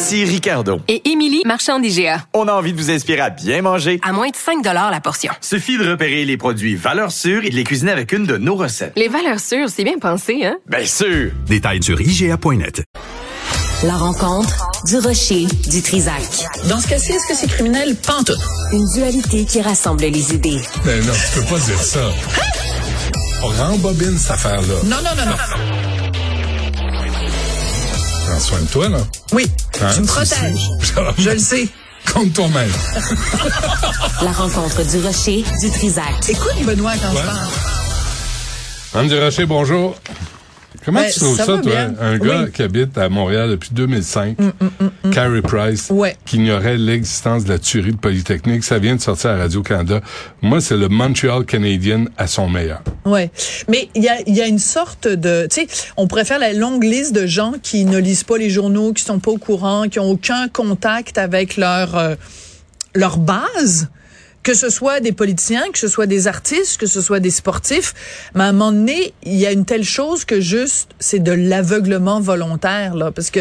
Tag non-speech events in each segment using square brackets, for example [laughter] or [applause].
Ici Ricardo. Et Émilie, marchand d'IGA. On a envie de vous inspirer à bien manger. À moins de 5 la portion. Suffit de repérer les produits valeurs sûres et de les cuisiner avec une de nos recettes. Les valeurs sûres, c'est bien pensé, hein? Bien sûr! Détails sur IGA.net. La rencontre du rocher du Trisac. Dans ce cas-ci, est-ce que c'est criminel? Pente. Une dualité qui rassemble les idées. Ben non, tu peux pas dire ça. On rembobine cette affaire-là. Non, non, non, non. Prends soin de toi, là. Oui, Hein, tu me protèges. Je le sais. Compte toi-même. [laughs] La rencontre du rocher du Trisac. Écoute, Benoît, quand Ouais. je parle. Anne Durocher, bonjour. Comment Ben, tu trouves ça toi, bien. un gars Oui. Mm, qui habite à Montréal depuis 2005, Carey Price, Ouais. qui ignorait l'existence de la tuerie de Polytechnique, ça vient de sortir à Radio-Canada. Moi, c'est le Montreal Canadian à son meilleur. Ouais, mais il y a, il y a une sorte de, tu sais, on pourrait faire la longue liste de gens qui ne lisent pas les journaux, qui sont pas au courant, qui ont aucun contact avec leur euh, leur base, que ce soit des politiciens, que ce soit des artistes, que ce soit des sportifs. Mais à un moment donné, il y a une telle chose que juste c'est de l'aveuglement volontaire là, parce que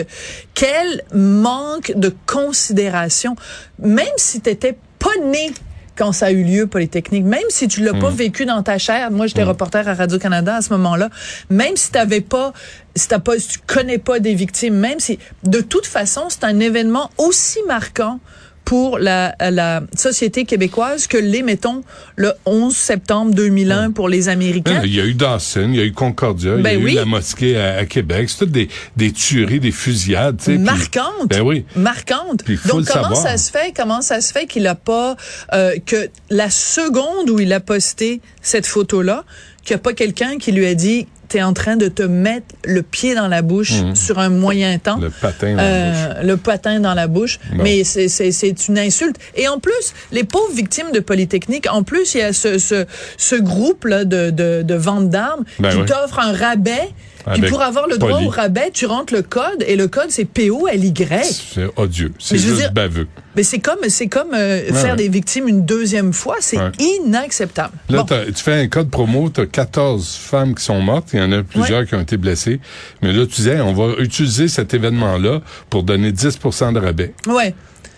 quel manque de considération, même si t'étais pas né quand ça a eu lieu Polytechnique, même si tu l'as pas vécu dans ta chair, moi j'étais reporter à Radio Canada à ce moment-là, même si t'avais pas, si t'as pas, si tu connais pas des victimes, même si, de toute façon, c'est un événement aussi marquant pour la, la société québécoise que l'est, mettons, le 11 septembre 2001 pour les Américains. Il y a eu Dawson, il y a eu Concordia, il y a Ben eu la mosquée à, à Québec. C'est toutes des, des tueries, des fusillades. tu sais, puis- marquante. Ben oui. Marquante. Puis il faut Donc comment ça se fait comment ça se fait qu'il a pas euh, que la seconde où il a posté cette photo là, qu'il n'y a pas quelqu'un qui lui a dit t'es en train de te mettre le pied dans la bouche sur un moyen temps. Mhm. Le patin dans la Euh, le patin dans la bouche. Mais c'est, c'est, c'est une insulte. Et en plus, les pauvres victimes de Polytechnique, en plus, il y a ce, ce, ce groupe-là de, de, de vente d'armes Ben qui oui. t'offre un rabais. Puis Avec pour avoir le droit Poly. au rabais, tu rentres le code et le code c'est POLY. C'est odieux. C'est juste dire- baveux. Mais c'est comme c'est comme euh, Ouais, faire ouais. des victimes une deuxième fois, c'est Ouais. inacceptable. Là, Bon. tu fais un code promo, tu as 14 femmes qui sont mortes, il y en a plusieurs qui ont été blessées. Mais là, tu disais, on va utiliser cet événement-là pour donner 10% de rabais. Ouais.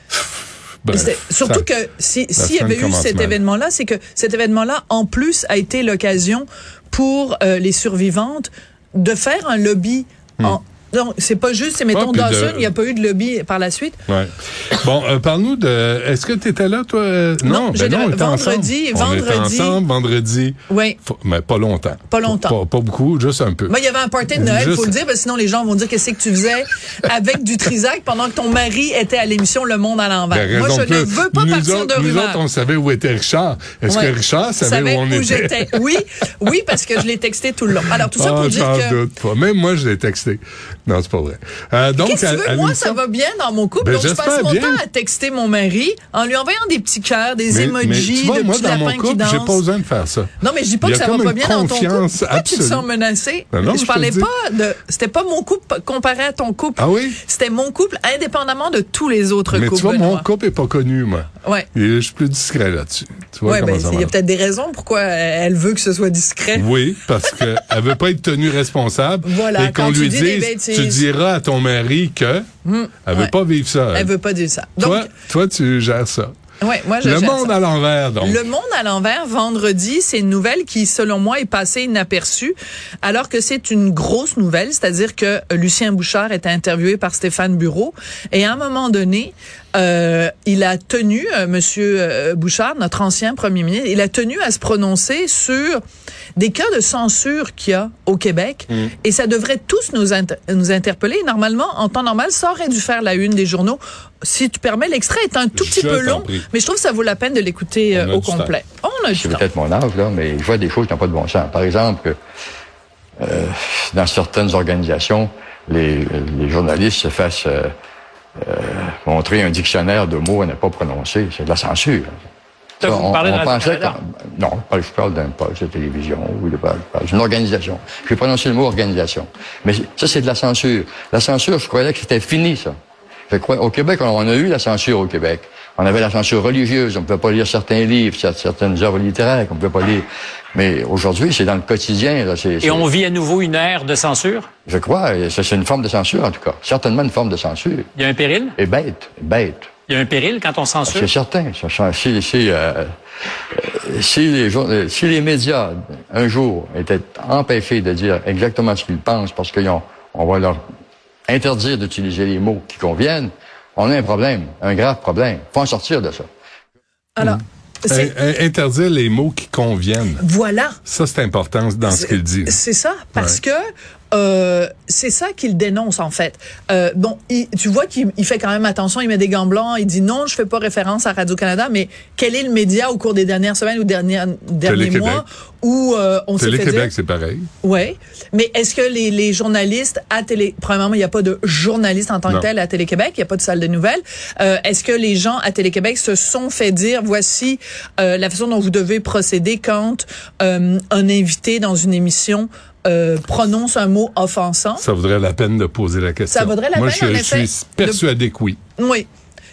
[sighs] Bref, surtout ça- que si s'il y avait eu cet événement-là, c'est que cet événement-là, en plus, a été l'occasion pour euh, les survivantes de faire un lobby. En, non, c'est pas juste, c'est mettons de- Dawson, il n'y a pas eu de lobby par la suite. Ouais. Bon, euh, parle-nous de. Est-ce que tu étais là, toi? Euh, Non, ben non, on là était vendredi, ensemble. On était vendredi. ensemble vendredi. Oui. Mais pas longtemps. Pas longtemps. Pas, pas beaucoup, juste un peu. Ben, il y avait un party de Noël, Juste- faut le dire, parce que sinon les gens vont dire qu'est-ce que tu faisais avec du Trisac pendant que ton mari était à l'émission Le Monde à l'envers? Ben, Moi, je ne veux pas nous partir autres, de Nous rumeurs. autres, on savait où était Richard. Est-ce Ouais. que Richard savait, où on était? j'étais. Oui, oui, parce que je l'ai texté tout le long. Alors, tout ça Ah, pour dire que. Même moi, je l'ai texté. Non, c'est pas vrai. Euh, donc, Qu'est-ce que tu veux? à Moi, ça va bien dans mon couple. Ben, donc, je passe mon bien. temps à texter mon mari en lui envoyant des petits cœurs, des Mais- emojis, mais tu vois, de moi, petits dans mon lapins qui couple, j'ai pas besoin de faire ça. Non, mais je dis pas que ça va pas bien dans ton couple. Pourquoi tu te sens menacé? Ben non, je je parlais pas de. C'était pas mon couple comparé à ton couple. Ah oui? C'était mon couple indépendamment de tous les autres Mais couples. tu vois, mon couple est pas connu, moi. Ouais. Et je suis plus discret là-dessus. Tu vois Ouais, comment ben, ça il y a peut-être des raisons pourquoi elle veut que ce soit discret. Oui, parce qu'elle veut pas être tenue responsable. [laughs] Voilà, et qu'on lui des dise, bêtises. Tu diras à ton mari que elle veut ouais. pas vivre ça. Elle veut pas dire ça. Donc, toi, toi, tu gères ça. ouais, moi, je Le monde ça. à l'envers, donc. Le monde à l'envers, vendredi, c'est une nouvelle qui, selon moi, est passée inaperçue, alors que c'est une grosse nouvelle, c'est-à-dire que Lucien Bouchard était interviewé par Stéphane Bureau, et à un moment donné, euh, il a tenu, euh, Monsieur euh, Bouchard, notre ancien premier ministre, il a tenu à se prononcer sur des cas de censure qu'il y a au Québec, Mm. et ça devrait tous nous, inter- nous interpeller. Normalement, en temps normal, ça aurait dû faire la une des journaux. Si tu permets, l'extrait est un tout petit Je peu long, prie. mais je trouve que ça vaut la peine de l'écouter On euh, au temps. complet. On a c'est peut-être mon âge, là, mais je vois des choses qui n'ont pas de bon sens. Par exemple, euh, dans certaines organisations, les, les journalistes se fassent euh, montrer un dictionnaire de mots à ne pas prononcer. C'est de la censure. Ça, vous on, parlez de pensait qu'on- non, je parle d'un poste de télévision ou de, d'une organisation. J'ai prononcé le mot organisation. Mais ça, c'est de la censure. La censure, je croyais que c'était fini, ça. Je crois, au Québec, on, on a eu la censure au Québec. On avait la censure religieuse. On ne pouvait pas lire certains livres, cer- certaines œuvres littéraires qu'on ne pouvait pas lire. Mais aujourd'hui, c'est dans le quotidien. Là, Et on vit à nouveau une ère de censure? Je crois, c'est une forme de censure, en tout cas. Certainement une forme de censure. Il y a un péril? Et bête, bête. Il y a un péril quand on censure? C'est certain. Si, si, euh, euh, si, les, jour- euh, si les médias, un jour, étaient empêchés de dire exactement ce qu'ils pensent parce qu'on on va leur interdire d'utiliser les mots qui conviennent, on a un problème, un grave problème. faut en sortir de ça. Alors, c'est- In- in- Interdire les mots qui conviennent. voilà. Ça, c'est important dans ce qu'il dit. C'est ça, parce que euh, c'est ça qu'il dénonce en fait. Euh, bon, il- tu vois qu'il il fait quand même attention, il met des gants blancs, il dit non, je fais pas référence à Radio Canada, mais quel est le média au cours des dernières semaines ou dernières, derniers mois où euh, on s'est fait Télé-Québec, c'est pareil. Ouais, mais est-ce que les, les journalistes à télé, premièrement, il n'y a pas de journalistes en tant Non. que tel à Télé-Québec, il n'y a pas de salle de nouvelles. Euh, est-ce que les gens à Télé-Québec se sont fait dire, voici euh, la façon dont vous devez procéder quand euh, un invité dans une émission euh, prononce un mot offensant? Ça vaudrait la peine de poser la question. Ça vaudrait la Moi, peine, je, en je suis persuadé que oui. Oui.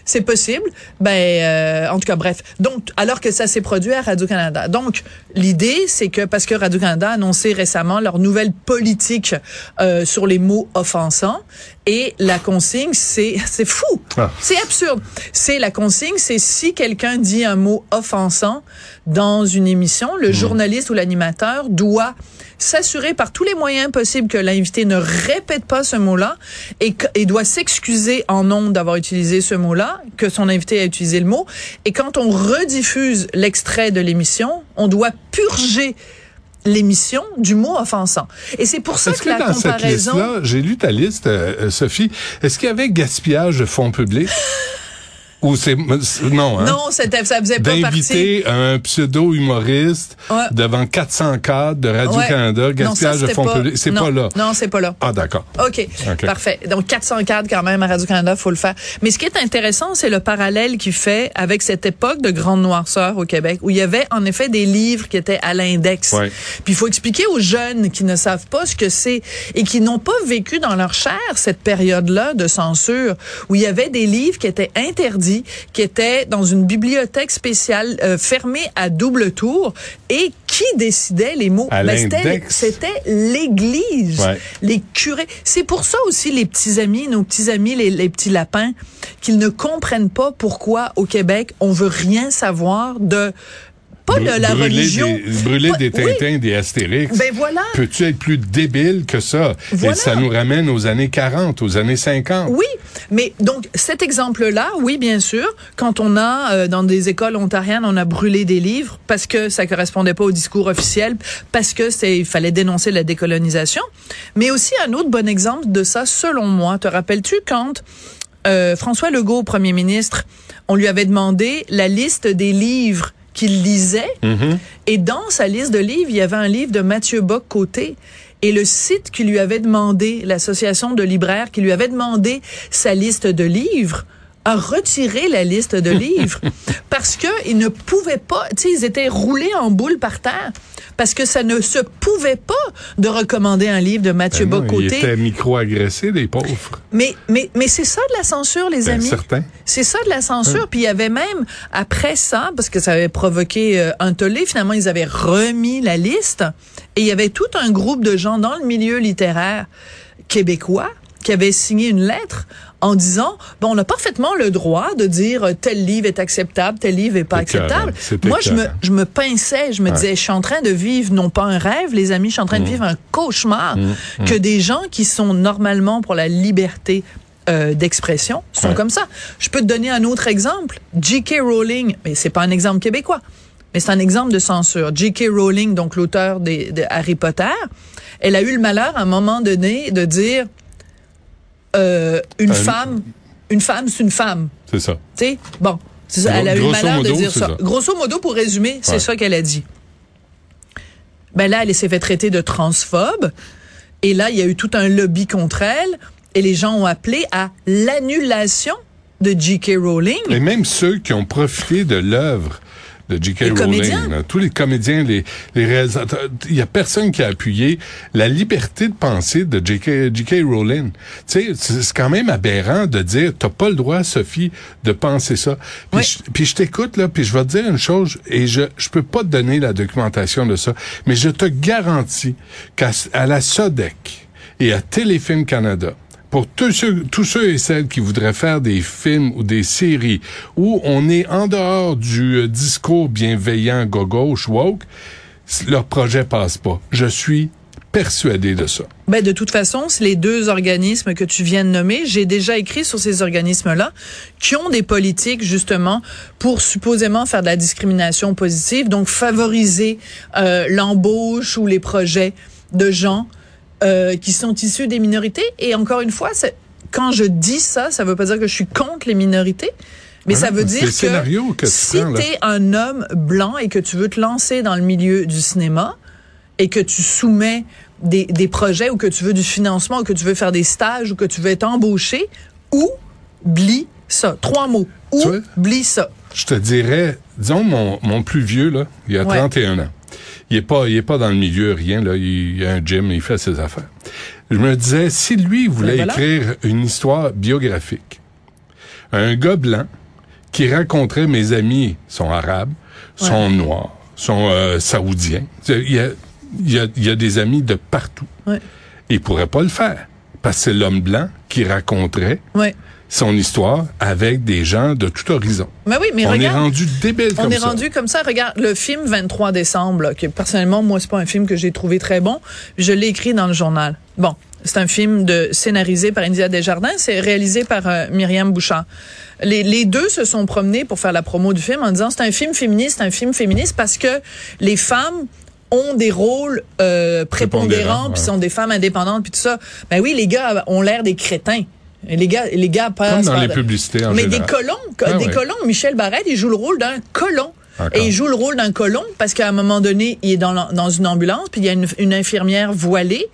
C'est possible. Ben, euh, en tout cas, bref. Donc, alors que ça s'est produit à Radio-Canada. Donc, l'idée, c'est que, parce que Radio-Canada a annoncé récemment leur nouvelle politique euh, sur les mots offensants, et la consigne, c'est, c'est fou. Ah. C'est absurde. C'est la consigne, c'est si quelqu'un dit un mot offensant dans une émission, le journaliste ou l'animateur doit s'assurer par tous les moyens possibles que l'invité ne répète pas ce mot-là et, doit s'excuser en nom d'avoir utilisé ce mot-là, que son invité a utilisé le mot. Et quand on rediffuse l'extrait de l'émission, on doit purger l'émission du mot offensant. Et c'est pour ça que, que la dans cette comparaison... j'ai lu ta liste, euh, euh, Sophie, est-ce qu'il y avait gaspillage de fonds publics? [laughs] Ou c'est... Non, hein? non, c'était, ça faisait pas partie. D'inviter un pseudo-humoriste Ouais. devant 400 cadres de Ouais. Non, ça, gaspillage de fonds publics, c'est pas là. Non, c'est pas là. Ah, d'accord. OK. OK. Parfait. Donc, 400 cadres quand même à Radio-Canada, faut le faire. Mais ce qui est intéressant, c'est le parallèle qu'il fait avec cette époque de grande noirceur au Québec, où il y avait en effet des livres qui étaient à l'index. Ouais. Puis il faut expliquer aux jeunes qui ne savent pas ce que c'est et qui n'ont pas vécu dans leur chair cette période-là de censure, où il y avait des livres qui étaient interdits, qui étaient dans une bibliothèque spéciale euh, fermée à double tour et qui décidait les mots? Ben, c'était- l'Église Ouais. les curés. C'est pour ça aussi les petits amis, nos petits amis, les, les petits lapins, qu'ils ne comprennent pas pourquoi au Québec on veut rien savoir de pas de la brûler religion. Des, brûler Pas- des oui. Tintins, des Astérix. Ben voilà. Peux-tu être plus débile que ça? Voilà. Et ça nous ramène aux années 40, aux années 50. Oui, mais donc cet exemple-là, oui, bien sûr, quand on a euh, dans des écoles ontariennes, on a brûlé des livres parce que ça correspondait pas au discours officiel, parce que c'est il fallait dénoncer la décolonisation, mais aussi un autre bon exemple de ça, selon moi. Te rappelles-tu quand euh, François Legault, premier ministre, on lui avait demandé la liste des livres qu'il lisait, et dans sa liste de livres, il y avait un livre de Mathieu Bock-Côté. Et le site qui lui avait demandé, l'association de libraires qui lui avait demandé sa liste de livres, a retiré la liste de livres [laughs] parce que ils ne pouvaient pas, tu sais, ils étaient roulés en boule par terre parce que ça ne se pouvait pas de recommander un livre de Mathieu Ben non, ils Bock-Côté. étaient micro-agressés, les pauvres. Mais, mais, mais c'est ça de la censure, les Ben, amis. certain. C'est ça de la censure. Puis il y avait même, après ça, parce que ça avait provoqué euh, un tollé, finalement, ils avaient remis la liste. Et il y avait tout un groupe de gens dans le milieu littéraire québécois qui avaient signé une lettre en disant, bon, on a parfaitement le droit de dire euh, tel livre est acceptable, tel livre est pas acceptable. Moi, je me, je me pinçais, je me disais, je suis en train de vivre non pas un rêve, les amis, je suis en train de vivre un cauchemar que des gens qui sont normalement pour la liberté euh, d'expression sont Ouais. comme ça. Je peux te donner un autre exemple. J.K. Rowling, mais c'est pas un exemple québécois, mais c'est un exemple de censure. J.K. Rowling, donc l'auteur de Harry Potter, elle a eu le malheur à un moment donné de dire euh, une Un- femme, une femme, c'est une femme. C'est ça. Tu sais, bon, c'est ça, elle a eu le malheur de dire ça. ça. Grosso modo, pour résumer, c'est Ouais. ça qu'elle a dit. Ben là, elle s'est fait traiter de transphobe. Et là, il y a eu tout un lobby contre elle et les gens ont appelé à l'annulation de J.K. Rowling. Et même ceux qui ont profité de l'œuvre de J.K. Rowling, là, tous les comédiens, les, les réalisateurs, il y a personne qui a appuyé la liberté de penser de J.K. J.K. Rowling. Tu sais, c'est quand même aberrant de dire, t'as pas le droit, Sophie, de penser ça. Puis Oui. je, t'écoute, là, puis je vais te dire une chose, et je, je peux pas te donner la documentation de ça, mais je te garantis qu'à à la SODEC et à Téléfilm Canada, pour tous ceux, tous ceux et celles qui voudraient faire des films ou des séries où on est en dehors du euh, discours bienveillant gauche woke, leur projet passe pas. Je suis persuadé de ça. Ben, de toute façon, les deux organismes que tu viens de nommer. J'ai déjà écrit sur ces organismes-là qui ont des politiques justement pour supposément faire de la discrimination positive, donc favoriser euh, l'embauche ou les projets de gens euh, qui sont issus des minorités. Et encore une fois, quand je dis ça, ça veut pas dire que je suis contre les minorités. Mais ça veut dire que tu si là. t'es un homme blanc et que tu veux te lancer dans le milieu du cinéma et que tu soumets des, des projets ou que tu veux du financement ou que tu veux faire des stages ou que tu veux être embauché, oublie ça. Trois mots. Tu? Oublie ça. Je te dirais, disons, mon, mon plus vieux, là, il a Ouais. 31 ans. Il est pas, il est pas dans le milieu, rien, là. Il, il a un gym, il fait ses affaires. Je me disais, si lui voulait voilà. écrire une histoire biographique, un gars blanc qui raconterait mes amis sont arabes, sont noirs, sont euh, saoudiens. Il y a, il y a, il y a des amis de partout. Ouais. Il pourrait pas le faire. Parce que c'est l'homme blanc qui raconterait Ouais. Son histoire avec des gens de tout horizon. Mais oui, mais on est rendu débile On comme est ça. rendu comme ça. Regarde, le film 23 décembre, là, que personnellement, moi, c'est pas un film que j'ai trouvé très bon. Je l'ai écrit dans le journal. Bon, c'est un film de scénarisé par India Desjardins. C'est réalisé par euh, Myriam Bouchard. Les, les deux se sont promenés pour faire la promo du film en disant c'est un film féministe, un film féministe parce que les femmes ont des rôles euh, prépondérants, Prépondérants, puis ouais. sont des femmes indépendantes, puis tout ça. Ben oui, les gars ont l'air des crétins. Les gars, les gars passent Comme dans par- les publicités en mais général. des colons, co- Ah des ouais. colons. Michel Barrette, il joue le rôle d'un colon. Encore. Et il joue le rôle d'un colon parce qu'à un moment donné, il est dans, la- dans une ambulance, puis il y a une, une infirmière voilée,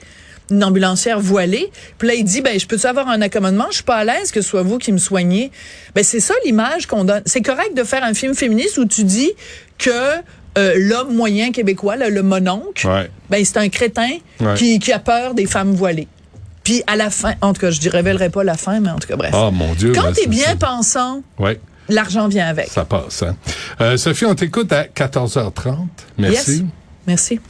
une ambulancière voilée. Puis là, il dit, ben, je peux-tu avoir un accommodement? Je suis pas à l'aise que ce soit vous qui me soignez. Ben, c'est ça l'image qu'on donne. C'est correct de faire un film féministe où tu dis que euh, l'homme moyen québécois, là, le mononcle, Ouais. ben, c'est un crétin Ouais. qui, qui a peur des femmes voilées. Puis à la fin, en tout cas, je ne révélerai pas la fin, mais en tout cas, bref. Ah, mon Dieu. Quand t'es bien pensant, Ouais, l'argent vient avec. ça passe. Hein. Euh, Sophie, on t'écoute à 14h30. Merci. Yes. Merci.